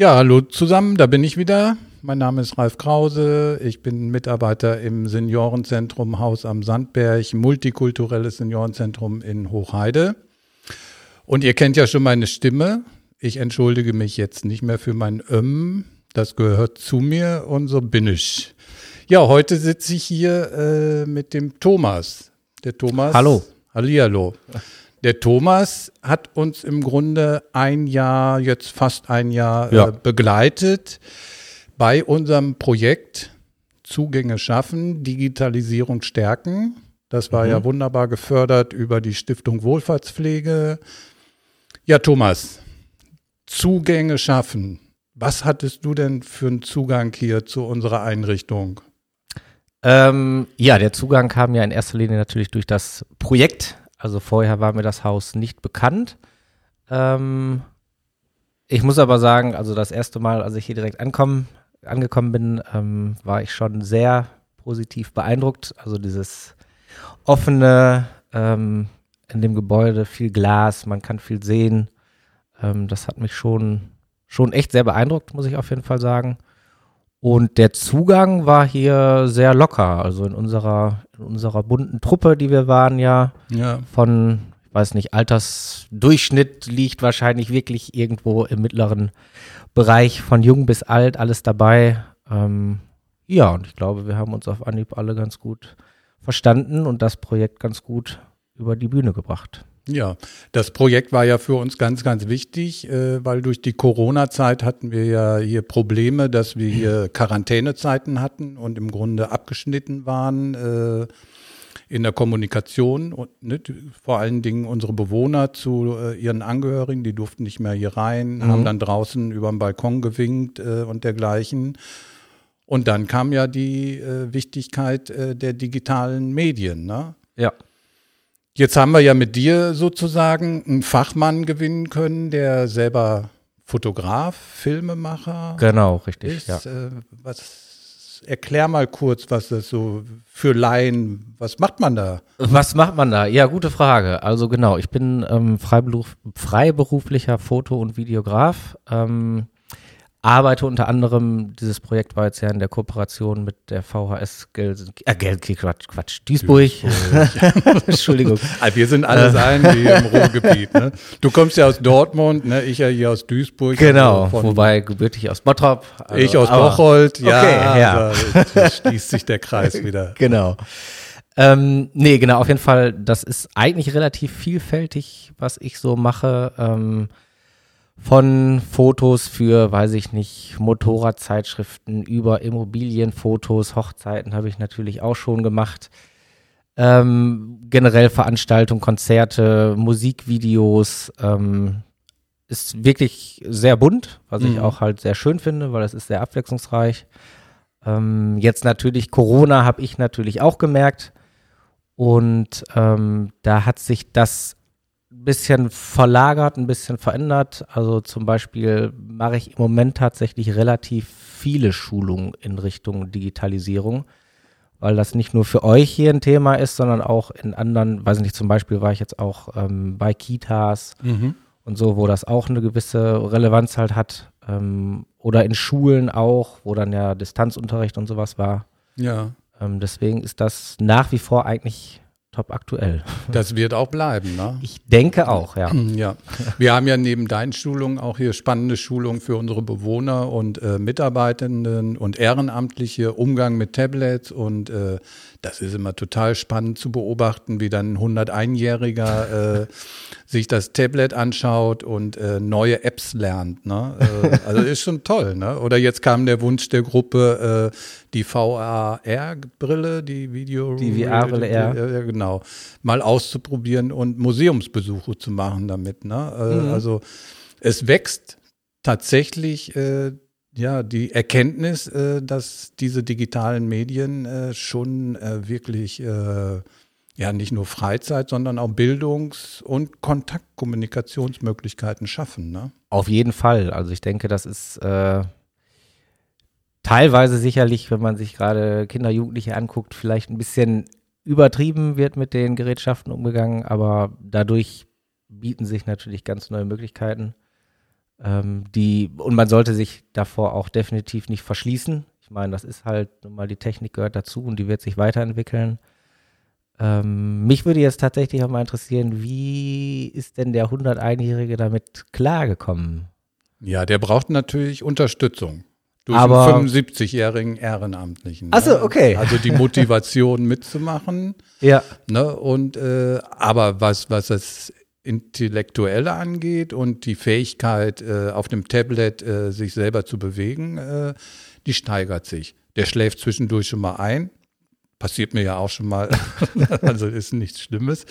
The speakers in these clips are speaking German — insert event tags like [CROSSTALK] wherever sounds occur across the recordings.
Ja, hallo zusammen, da bin ich wieder. Mein Name ist Ralf Krause. Ich bin Mitarbeiter im Seniorenzentrum Haus am Sandberg, multikulturelles Seniorenzentrum in Hochheide. Und ihr kennt ja schon meine Stimme. Ich entschuldige mich jetzt nicht mehr für mein Öm. Das gehört zu mir und so bin ich. Ja, heute sitze ich hier äh, mit dem Thomas. Der Thomas. Hallo. Hallihallo. Der Thomas hat uns im Grunde ein Jahr, jetzt fast ein Jahr Ja. äh, begleitet bei unserem Projekt Zugänge schaffen, Digitalisierung stärken. Das war ja wunderbar gefördert über die Stiftung Wohlfahrtspflege. Ja, Thomas, Zugänge schaffen. Was hattest du denn für einen Zugang hier zu unserer Einrichtung? Ähm, ja, der Zugang kam ja in erster Linie natürlich durch das Projekt. Also vorher war mir das Haus nicht bekannt. Ähm, ich muss aber sagen, also das erste Mal, als ich hier direkt ankommen, angekommen bin, ähm, war ich schon sehr positiv beeindruckt. Also dieses offene, ähm, in dem Gebäude viel Glas, man kann viel sehen. Ähm, das hat mich schon, schon echt sehr beeindruckt, muss ich auf jeden Fall sagen. Und der Zugang war hier sehr locker. Also in unserer, in unserer bunten Truppe, die wir waren, ja, Ja, von, ich weiß nicht, Altersdurchschnitt liegt wahrscheinlich wirklich irgendwo im mittleren Bereich von jung bis alt, alles dabei. Ähm, ja, und ich glaube, wir haben uns auf Anhieb alle ganz gut verstanden und das Projekt ganz gut über die Bühne gebracht. Ja, das Projekt war ja für uns ganz, ganz wichtig, äh, weil durch die Corona-Zeit hatten wir ja hier Probleme, dass wir hier Quarantänezeiten hatten und im Grunde abgeschnitten waren äh, in der Kommunikation und ne, vor allen Dingen unsere Bewohner zu äh, ihren Angehörigen, die durften nicht mehr hier rein, haben dann draußen über den Balkon gewinkt äh, und dergleichen. Und dann kam ja die Wichtigkeit der digitalen Medien, ne? Ja. Jetzt haben wir ja mit dir sozusagen einen Fachmann gewinnen können, der selber Fotograf, Filmemacher Genau, richtig. ist. Ja. Äh, was, erklär mal kurz, was das so für Laien, was macht man da? Was macht man da? Ja, gute Frage. Also genau, ich bin ähm, Freiberuf, freiberuflicher Foto- und Videograf. Ähm, arbeite unter anderem, dieses Projekt war jetzt ja in der Kooperation mit der VHS Gelsen, äh, Gel Quatsch, Quatsch, Duisburg. [LAUGHS] Entschuldigung. Also wir sind alles ein wie im Ruhrgebiet. Ne? Du kommst ja aus Dortmund, ne? ich ja hier aus Duisburg. Genau, also wobei gebürtig aus Bottrop. also- ich aus Bocholt. Ja, Okay, ja. also, da schließt sich der Kreis wieder. [LAUGHS] Genau. Ähm, nee, genau, auf jeden Fall, das ist eigentlich relativ vielfältig, was ich so mache. Ähm, von Fotos für, weiß ich nicht, Motorradzeitschriften über Immobilienfotos, Hochzeiten habe ich natürlich auch schon gemacht. Ähm, generell Veranstaltungen, Konzerte, Musikvideos. Ähm, ist wirklich sehr bunt, was ich Mhm. auch halt sehr schön finde, weil es ist sehr abwechslungsreich. Ähm, jetzt natürlich Corona habe ich natürlich auch gemerkt. Und ähm, da hat sich das ein bisschen verlagert, ein bisschen verändert. Also zum Beispiel mache ich im Moment tatsächlich relativ viele Schulungen in Richtung Digitalisierung, weil das nicht nur für euch hier ein Thema ist, sondern auch in anderen, weiß nicht, zum Beispiel war ich jetzt auch ähm, bei Kitas Mhm. und so, wo das auch eine gewisse Relevanz halt hat. Ähm, oder in Schulen auch, wo dann ja Distanzunterricht und sowas war. Ja, Ähm, deswegen ist das nach wie vor eigentlich top aktuell. das wird auch bleiben. Ne? Ich denke auch, ja. [CLEARS THROAT] Ja, wir haben ja neben deinen Schulungen auch hier spannende Schulungen für unsere Bewohner und äh, Mitarbeitenden und Ehrenamtliche, Umgang mit Tablets und äh, das ist immer total spannend zu beobachten, wie dann ein 101-Jähriger äh, sich das Tablet anschaut und äh, neue Apps lernt. Ne? Äh, also ist schon toll. Ne? Oder jetzt kam der Wunsch der Gruppe, äh, die VAR-Brille, die Video... Die VR-Brille, ja. genau, mal auszuprobieren und Museumsbesuche zu machen damit. Ne? Äh, Mhm. Also es wächst tatsächlich äh, ja die Erkenntnis, äh, dass diese digitalen Medien äh, schon äh, wirklich äh, ja nicht nur Freizeit, sondern auch Bildungs- und Kontaktkommunikationsmöglichkeiten schaffen. Ne? Auf jeden Fall. Also ich denke, das ist äh, teilweise sicherlich, wenn man sich gerade Kinder, Jugendliche anguckt, vielleicht ein bisschen übertrieben wird mit den Gerätschaften umgegangen, aber dadurch bieten sich natürlich ganz neue Möglichkeiten. Ähm, die, und man sollte sich davor auch definitiv nicht verschließen. Ich meine, das ist halt nun mal die Technik gehört dazu und die wird sich weiterentwickeln. Ähm, mich würde jetzt tatsächlich auch mal interessieren, wie ist denn der 101-Jährige damit klargekommen? Ja, der braucht natürlich Unterstützung. Durch Aber- einen 75-jährigen Ehrenamtlichen. Ne? okay. Also die Motivation mitzumachen. [LAUGHS] Ja. Ne? Und äh, aber was, was das Intellektuelle angeht und die Fähigkeit, äh, auf dem Tablet äh, sich selber zu bewegen, äh, die steigert sich. Der schläft zwischendurch schon mal ein. Passiert mir ja auch schon mal. [LAUGHS] also ist nichts Schlimmes.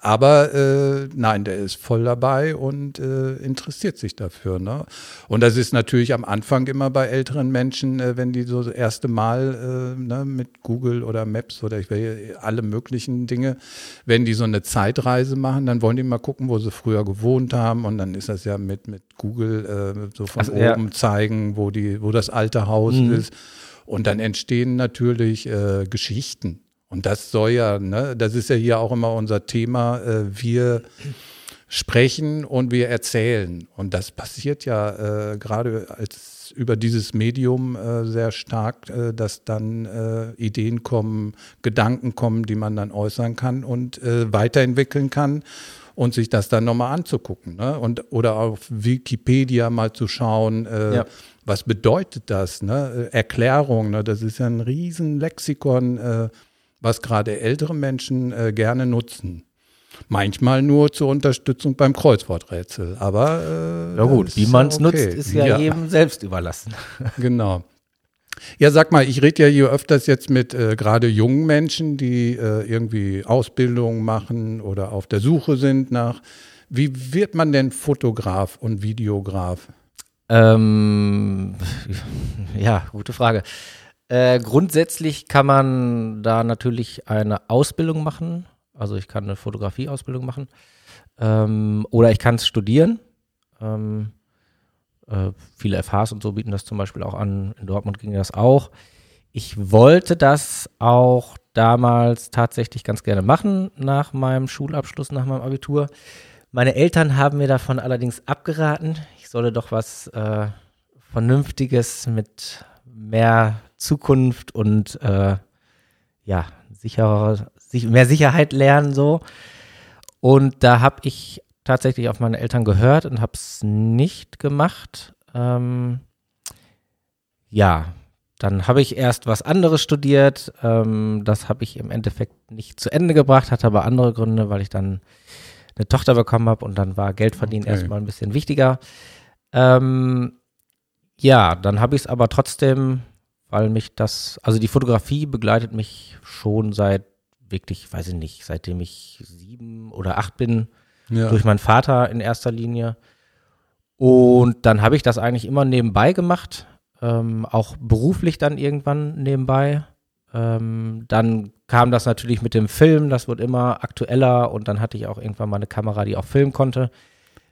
Aber äh, nein, der ist voll dabei und äh, interessiert sich dafür. Ne? Und das ist natürlich am Anfang immer bei älteren Menschen, äh, wenn die so das erste Mal äh, ne, mit Google oder Maps oder ich will alle möglichen Dinge, wenn die so eine Zeitreise machen, dann wollen die mal gucken, wo sie früher gewohnt haben. Und dann ist das ja mit, mit Google äh, so von ja. oben zeigen, wo, die, wo das alte Haus Mhm. ist. Und dann entstehen natürlich äh, Geschichten. Und das soll ja, ne, das ist ja hier auch immer unser Thema. Äh, wir sprechen und wir erzählen. Und das passiert ja äh, gerade als über dieses Medium äh, sehr stark, äh, dass dann äh, Ideen kommen, Gedanken kommen, die man dann äußern kann und äh, weiterentwickeln kann und sich das dann nochmal anzugucken. Ne? Und, oder auf Wikipedia mal zu schauen, äh, Ja. was bedeutet das? Ne? Erklärung, ne? das ist ja ein riesen Lexikon, äh, was gerade ältere Menschen äh, gerne nutzen. Manchmal nur zur Unterstützung beim Kreuzworträtsel, aber äh, Ja gut, wie man es okay. nutzt, ist ja, jedem selbst überlassen. [LAUGHS] Genau. Ja, sag mal, ich rede ja hier öfters jetzt mit äh, gerade jungen Menschen, die äh, irgendwie Ausbildung machen oder auf der Suche sind nach. Wie wird man denn Fotograf und Videograf? Ähm, [LAUGHS] ja, gute Frage. Äh, grundsätzlich kann man da natürlich eine Ausbildung machen. Also ich kann eine Fotografieausbildung machen. Ähm, oder ich kann es studieren. Ähm, äh, viele FHs und so bieten das zum Beispiel auch an. In Dortmund ging das auch. Ich wollte das auch damals tatsächlich ganz gerne machen, nach meinem Schulabschluss, nach meinem Abitur. Meine Eltern haben mir davon allerdings abgeraten. Ich solle doch was äh, Vernünftiges mit mehr Zukunft und äh, ja, sicherer, sich, mehr Sicherheit lernen so. Und da habe ich tatsächlich auf meine Eltern gehört und habe es nicht gemacht. Ähm, ja, dann habe ich erst was anderes studiert. Ähm, das habe ich im Endeffekt nicht zu Ende gebracht, hatte aber andere Gründe, weil ich dann eine Tochter bekommen habe und dann war Geld verdienen Okay. erstmal ein bisschen wichtiger. Ähm, ja, dann habe ich es aber trotzdem, weil mich das, also die Fotografie begleitet mich schon seit wirklich, weiß ich nicht, seitdem ich sieben oder acht bin, Ja. durch meinen Vater in erster Linie. Und dann habe ich das eigentlich immer nebenbei gemacht, ähm, auch beruflich dann irgendwann nebenbei. Ähm, dann kam das natürlich mit dem Film, das wird immer aktueller und dann hatte ich auch irgendwann mal eine Kamera, die auch filmen konnte.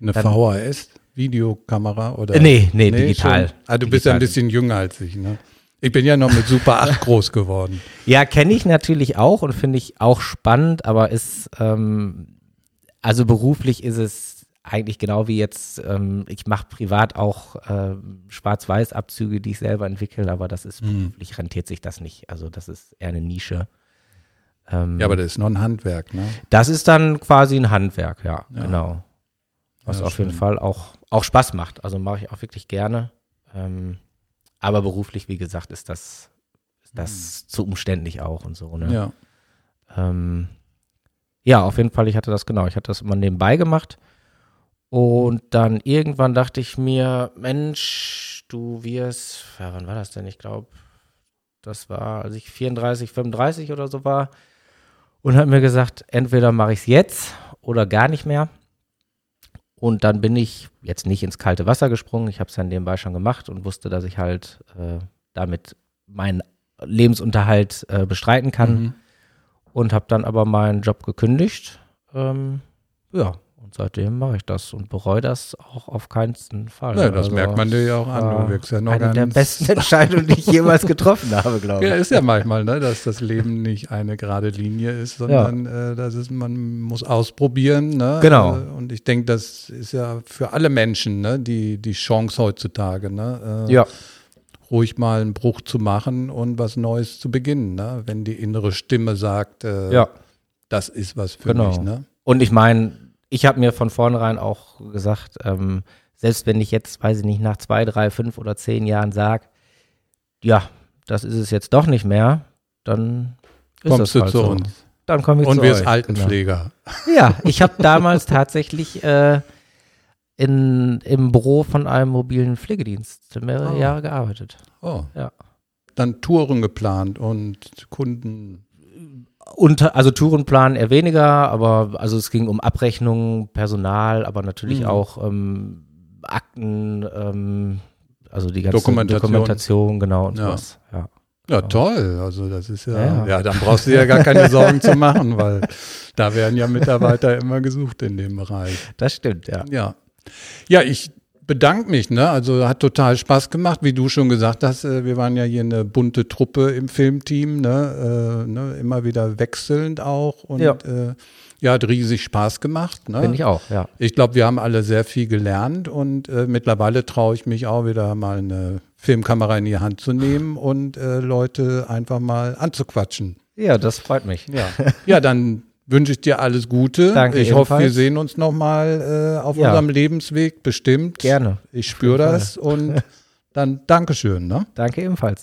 Eine dann- VHS, Videokamera oder? Äh, nee, nee, digital. schon? Ah, du bist ja ein Digital. bisschen jünger als ich, ne? Ich bin ja noch mit Super 8 [LAUGHS] groß geworden. Ja, kenne ich natürlich auch und finde ich auch spannend, aber ist, ähm, also beruflich ist es eigentlich genau wie jetzt, ähm, ich mache privat auch ähm, Schwarz-Weiß-Abzüge, die ich selber entwickle, aber das ist Hm. beruflich rentiert sich das nicht. Also das ist eher eine Nische. Ähm, Ja, aber das ist noch ein Handwerk, ne? das ist dann quasi ein Handwerk, ja, Ja. genau. Was Ja, auf jeden schön. Fall auch, auch Spaß macht. Also mache ich auch wirklich gerne. Ähm, aber beruflich, wie gesagt, ist das, ist das zu umständlich auch und so. Ne? Hm. Ja. Ähm, ja, auf jeden Fall, ich hatte das genau, ich hatte das immer nebenbei gemacht. Und dann irgendwann dachte ich mir, Mensch, du wirst, ja, wann war das denn? Ich glaube, das war, als ich 34, 35 oder so war. Und hat mir gesagt, entweder mache ich es jetzt oder gar nicht mehr. Und dann bin ich jetzt nicht ins kalte Wasser gesprungen. Ich habe es dann nebenbei schon gemacht und wusste, dass ich halt äh, damit meinen Lebensunterhalt äh, bestreiten kann Mhm. und habe dann aber meinen Job gekündigt. Ähm, ja, Und seitdem mache ich das und bereue das auch auf keinen Fall. Ja, das merkt man dir ja auch an. Du wirkst ja noch eine der besten [LAUGHS] Entscheidungen, die ich jemals getroffen habe, glaube ich. Ja, ist ja manchmal, ne, dass das Leben nicht eine gerade Linie ist, sondern äh, das ist, man muss ausprobieren. Ne? Genau. Äh, Und ich denke, das ist ja für alle Menschen ne, die, die Chance heutzutage, ne, äh, Ja, ruhig mal einen Bruch zu machen und was Neues zu beginnen. Ne? Wenn die innere Stimme sagt, äh, ja. das ist was für Genau. mich. Ne? Und ich meine, ich habe mir von vornherein auch gesagt, ähm, selbst wenn ich jetzt, weiß ich nicht, nach zwei, drei, fünf oder zehn Jahren sage, ja, das ist es jetzt doch nicht mehr, dann Kommst du halt zu so. uns. Dann komme ich Und zu wirst euch. Altenpfleger. Genau. Ja, [LAUGHS] ich habe damals tatsächlich äh, in, im Büro von einem mobilen Pflegedienst mehrere Oh. Jahre gearbeitet. Oh. Ja. Dann Touren geplant und Kunden. Und, also Tourenplan eher weniger, aber also es ging um Abrechnungen, Personal, aber natürlich Mhm. auch ähm, Akten, ähm, also die ganze Dokumentation. Dokumentation, genau und Ja. sowas. Ja. Ja, toll. Also das ist ja, Ja, ja, ja. dann brauchst du dir ja gar keine Sorgen zu machen, [LAUGHS] weil da werden ja Mitarbeiter immer gesucht in dem Bereich. Das stimmt, ja. Ja. Ja, ich bedanke mich, ne? Also hat total Spaß gemacht, wie du schon gesagt hast. Äh, wir waren ja hier eine bunte Truppe im Filmteam, ne? Äh, ne? Immer wieder wechselnd auch. Und Ja. Äh, ja, hat riesig Spaß gemacht. Ne? Finde ich auch, ja. Ich glaube, wir haben alle sehr viel gelernt und äh, mittlerweile traue ich mich auch wieder mal eine Filmkamera in die Hand zu nehmen und äh, Leute einfach mal anzuquatschen. Ja, das freut mich. Ja, ja dann wünsche ich dir alles Gute. Danke ich hoffe, wir sehen uns nochmal äh, auf Ja. unserem Lebensweg, bestimmt. Gerne. Ich spüre das und [LAUGHS] dann Dankeschön. Ne? Danke ebenfalls.